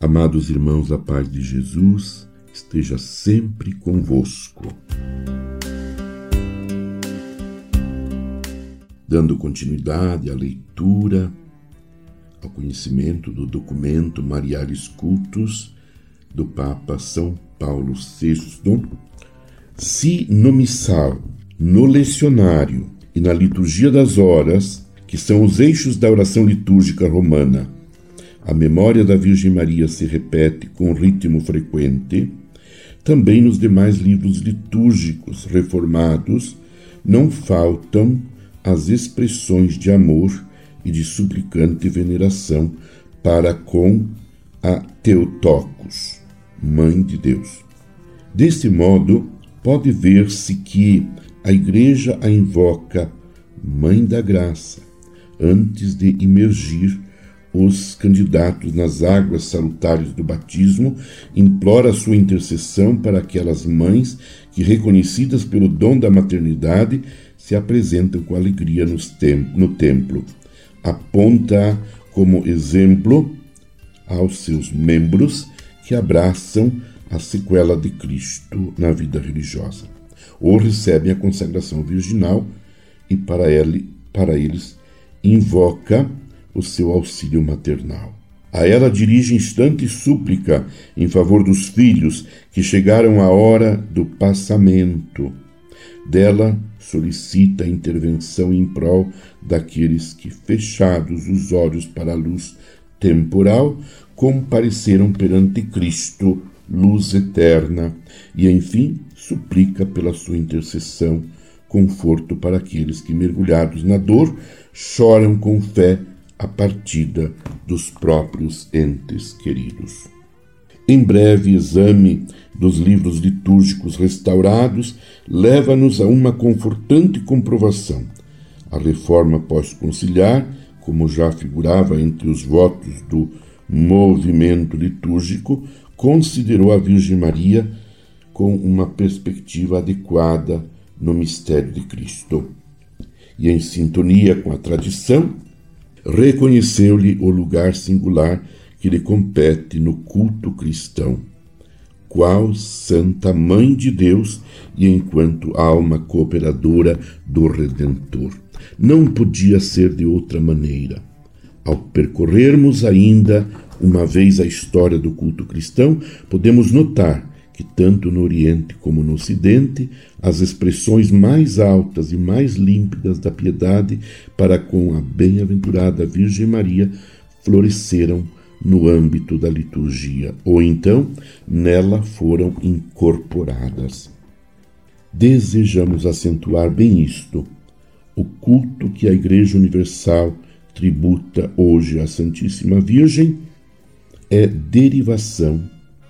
Amados irmãos, a paz de Jesus esteja sempre convosco. Dando continuidade à leitura, ao conhecimento do documento Marialis Cultus do Papa São Paulo VI, se no missal, no lecionário e na liturgia das horas, que são os eixos da oração litúrgica romana, a memória da Virgem Maria se repete com ritmo frequente, também nos demais livros litúrgicos reformados não faltam as expressões de amor e de suplicante veneração para com a Teotocos, Mãe de Deus. Deste modo, pode ver-se que a Igreja a invoca Mãe da Graça antes de imergir os candidatos nas águas salutares do batismo, implora sua intercessão para aquelas mães que, reconhecidas pelo dom da maternidade, se apresentam com alegria no templo. Aponta como exemplo aos seus membros que abraçam a sequela de Cristo na vida religiosa, ou recebem a consagração virginal e para, ele, para eles invoca o seu auxílio maternal. A ela dirige instante súplica em favor dos filhos que chegaram à hora do passamento. Dela solicita intervenção em prol daqueles que, fechados os olhos para a luz temporal, compareceram perante Cristo, luz eterna, e enfim suplica pela sua intercessão conforto para aqueles que, mergulhados na dor, choram com fé a partida dos próprios entes queridos. Em breve exame dos livros litúrgicos restaurados leva-nos a uma confortante comprovação. A reforma pós-conciliar, como já figurava entre os votos do movimento litúrgico, considerou a Virgem Maria com uma perspectiva adequada no mistério de Cristo. E em sintonia com a tradição, reconheceu-lhe o lugar singular que lhe compete no culto cristão, qual Santa Mãe de Deus e enquanto alma cooperadora do Redentor. Não podia ser de outra maneira. Ao percorrermos ainda uma vez a história do culto cristão, podemos notar que tanto no Oriente como no Ocidente, as expressões mais altas e mais límpidas da piedade para com a bem-aventurada Virgem Maria floresceram no âmbito da liturgia, ou então nela foram incorporadas. Desejamos acentuar bem isto. O culto que a Igreja Universal tributa hoje à Santíssima Virgem é derivação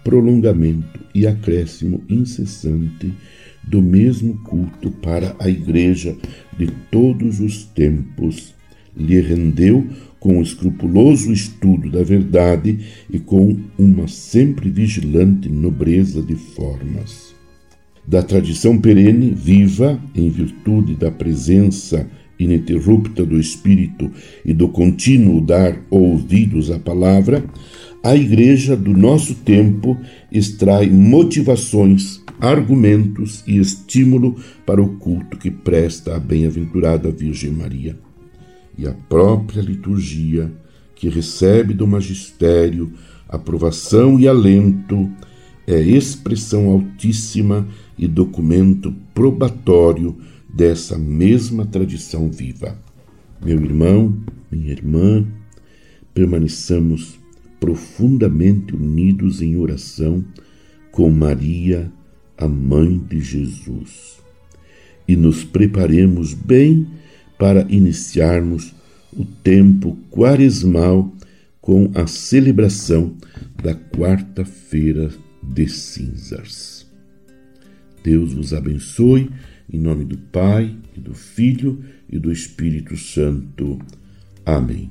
prolongamento e acréscimo incessante do mesmo culto para a Igreja de todos os tempos, lhe rendeu com escrupuloso estudo da verdade e com uma sempre vigilante nobreza de formas. Da tradição perene, viva, em virtude da presença ininterrupta do Espírito e do contínuo dar ouvidos à palavra, a igreja do nosso tempo extrai motivações, argumentos e estímulo para o culto que presta à bem-aventurada Virgem Maria. E a própria liturgia, que recebe do magistério aprovação e alento, é expressão altíssima e documento probatório dessa mesma tradição viva. Meu irmão, minha irmã, permaneçamos profundamente unidos em oração com Maria, a Mãe de Jesus, e nos preparemos bem para iniciarmos o tempo quaresmal com a celebração da quarta-feira de cinzas. Deus vos abençoe, em nome do Pai, e do Filho e do Espírito Santo. Amém.